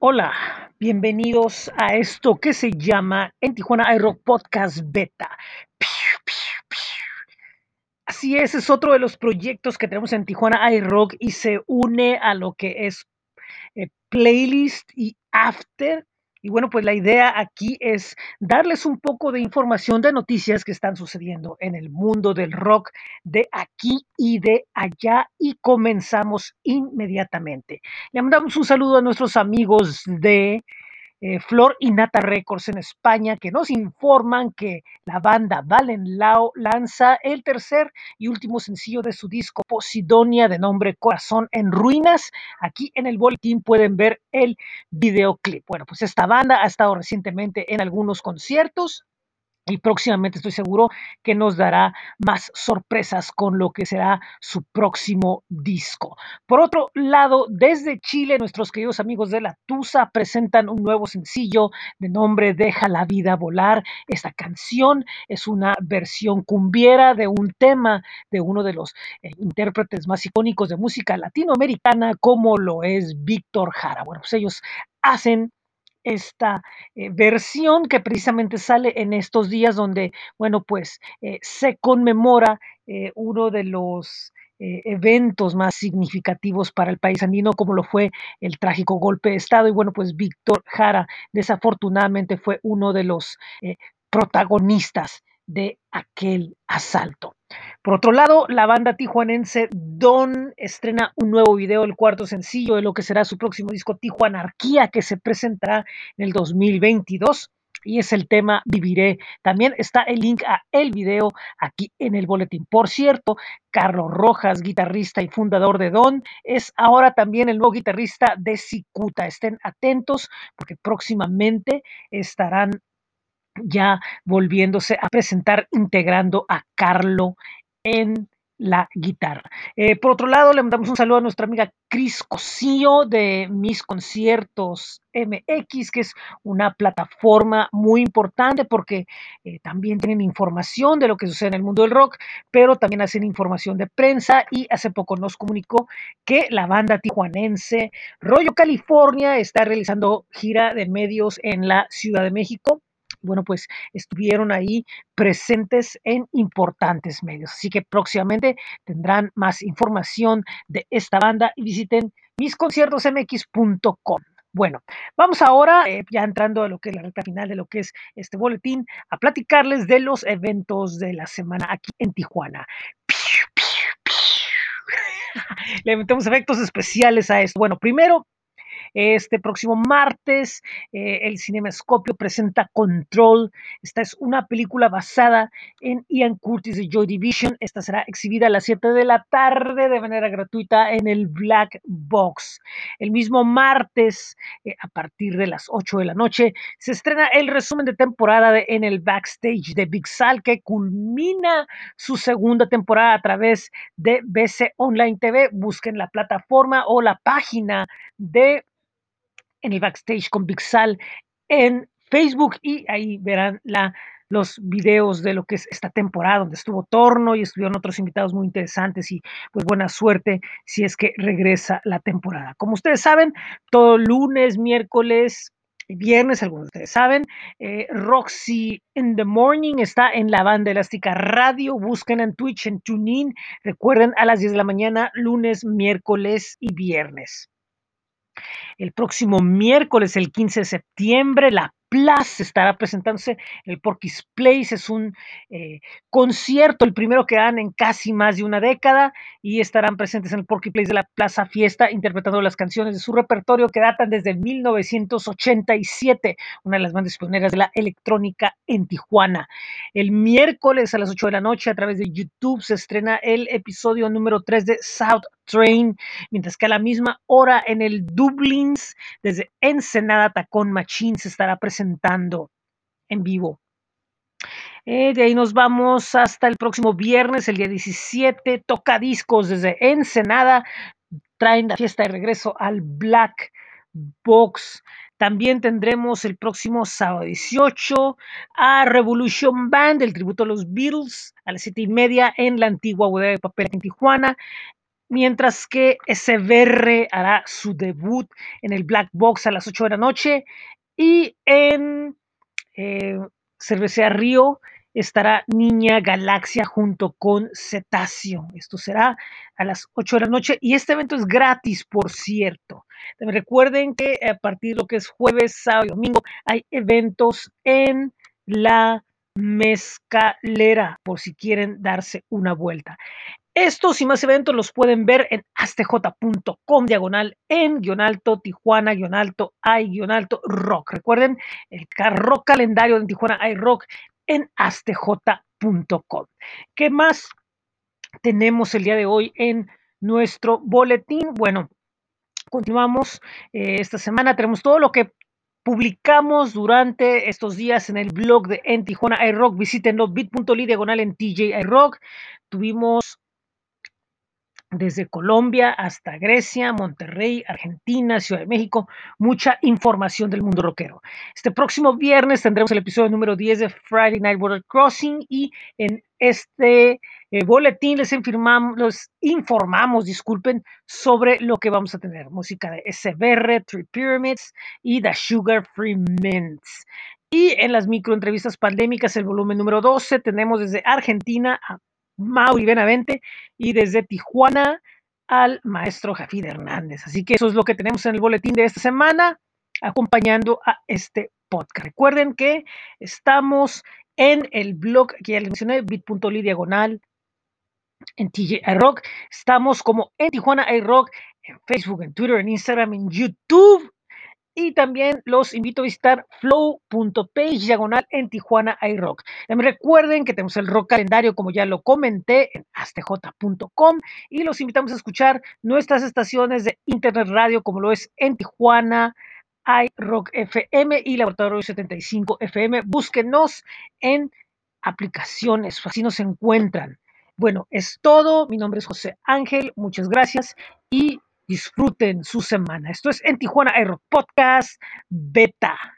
Hola, bienvenidos a esto que se llama en Tijuana iRock Podcast Beta. Así es, es otro de los proyectos que tenemos en Tijuana iRock y se une a lo que es eh, playlist y after. Y bueno, pues la idea aquí es darles un poco de información de noticias que están sucediendo en el mundo del rock de aquí y de allá y comenzamos inmediatamente. Le mandamos un saludo a nuestros amigos de eh, Flor y Nata Records en España, que nos informan que la banda Valen Lao lanza el tercer y último sencillo de su disco Posidonia de nombre Corazón en Ruinas. Aquí en el boletín pueden ver el videoclip. Bueno, pues esta banda ha estado recientemente en algunos conciertos y próximamente estoy seguro que nos dará más sorpresas con lo que será su próximo disco. Por otro lado, desde Chile, nuestros queridos amigos de la Tusa presentan un nuevo sencillo de nombre Deja la vida volar. Esta canción es una versión cumbiera de un tema de uno de los eh, intérpretes más icónicos de música latinoamericana como lo es Víctor Jara. Bueno, pues ellos hacen esta eh, versión que precisamente sale en estos días donde, bueno, pues eh, se conmemora eh, uno de los eventos más significativos para el país andino, como lo fue el trágico golpe de Estado. Y bueno, pues Víctor Jara desafortunadamente fue uno de los protagonistas de aquel asalto. Por otro lado, la banda tijuanense Don estrena un nuevo video, el cuarto sencillo de lo que será su próximo disco Tijuanarquía, que se presentará en el 2022 y es el tema Viviré. También está el link a el video aquí en el boletín. Por cierto, Carlos Rojas, guitarrista y fundador de Don, es ahora también el nuevo guitarrista de Cicuta. Estén atentos porque próximamente estarán ya volviéndose a presentar integrando a Carlo en la guitarra. Eh, por otro lado, le mandamos un saludo a nuestra amiga Cris Cosío de Mis Conciertos MX, que es una plataforma muy importante porque eh, también tienen información de lo que sucede en el mundo del rock, pero también hacen información de prensa y hace poco nos comunicó que la banda tijuanense Rollo California está realizando gira de medios en la Ciudad de México bueno, pues estuvieron ahí presentes en importantes medios. Así que próximamente tendrán más información de esta banda y visiten misconciertosmx.com. Bueno, vamos ahora, eh, ya entrando a lo que es la recta final de lo que es este boletín, a platicarles de los eventos de la semana aquí en Tijuana. Le metemos efectos especiales a esto. Bueno, primero este próximo martes, eh, el Cinemascopio presenta Control. Esta es una película basada en Ian Curtis de Joy Division. Esta será exhibida a las 7 de la tarde de manera gratuita en el Black Box. El mismo martes, eh, a partir de las 8 de la noche, se estrena el resumen de temporada En el Backstage de Big Sal, que culmina su segunda temporada a través de BC Online TV. Busquen la plataforma o la página de en el backstage con Big Sal en Facebook y ahí verán la, los videos de lo que es esta temporada donde estuvo Torno y estuvieron otros invitados muy interesantes y pues buena suerte si es que regresa la temporada. Como ustedes saben, todo lunes, miércoles, viernes, algunos de ustedes saben, eh, Roxy in the Morning está en la banda elástica radio. Busquen en Twitch, en TuneIn. Recuerden a las 10 de la mañana, lunes, miércoles y viernes. El próximo miércoles, el 15 de septiembre, la Plaza estará presentándose el Porky's Place. Es un eh, concierto, el primero que dan en casi más de una década, y estarán presentes en el Porky Place de la Plaza Fiesta, interpretando las canciones de su repertorio que datan desde 1987, una de las bandas pioneras de la electrónica en Tijuana. El miércoles a las 8 de la noche, a través de YouTube, se estrena el episodio número 3 de South Train, mientras que a la misma hora en el Dublins, desde Ensenada Tacón Machín, se estará presentando en vivo. Eh, de ahí nos vamos hasta el próximo viernes, el día 17, toca discos desde Ensenada, traen la fiesta de regreso al Black Box. También tendremos el próximo sábado 18 a Revolution Band, el tributo a los Beatles, a las siete y media en la antigua bodega de papel en Tijuana. mientras que SBR hará su debut en el Black Box a las 8 de la noche y en eh, Cervecería Río estará Niña Galaxia junto con Cetáceo. Esto será a las 8 de la noche y este evento es gratis, por cierto. Recuerden que a partir de lo que es jueves, sábado y domingo hay eventos en la mezcalera por si quieren darse una vuelta. Estos y más eventos los pueden ver en astj.com diagonal en guion alto Tijuana guion alto hay guion alto rock. Recuerden el rock calendario de Tijuana hay rock en astj.com. ¿Qué más tenemos el día de hoy en nuestro boletín? Bueno, continuamos eh, esta semana. Tenemos todo lo que publicamos durante estos días en el blog de En Tijuana iRock. Visítenlo bit.ly diagonal en TJ iRock. Tuvimos desde Colombia hasta Grecia, Monterrey, Argentina, Ciudad de México, mucha información del mundo rockero. Este próximo viernes tendremos el episodio número 10 de Friday Night Border Crossing y en este eh, boletín les, les, informamos, disculpen, sobre lo que vamos a tener. Música de SBR, Three Pyramids y The Sugar Free Mints. Y en las microentrevistas pandémicas, el volumen número 12, tenemos desde Argentina a Mauri Benavente y desde Tijuana al maestro Jafid Hernández. Así que eso es lo que tenemos en el boletín de esta semana, acompañando a este podcast. Recuerden que estamos en el blog que ya les mencioné, bit.ly diagonal en TJ Rock. Estamos como en Tijuana iRock, en Facebook, en Twitter, en Instagram, en YouTube y también los invito a visitar flow.page diagonal en Tijuana iRock. También recuerden que tenemos el rock calendario, como ya lo comenté, en astj.com y los invitamos a escuchar nuestras estaciones de internet radio, como lo es en Tijuana, iRock FM y Laboratorio 75 FM. Búsquenos en aplicaciones, así nos encuentran. Bueno, es todo. Mi nombre es José Ángel. Muchas gracias y disfruten su semana. Esto es en Tijuana Aero Podcast Beta.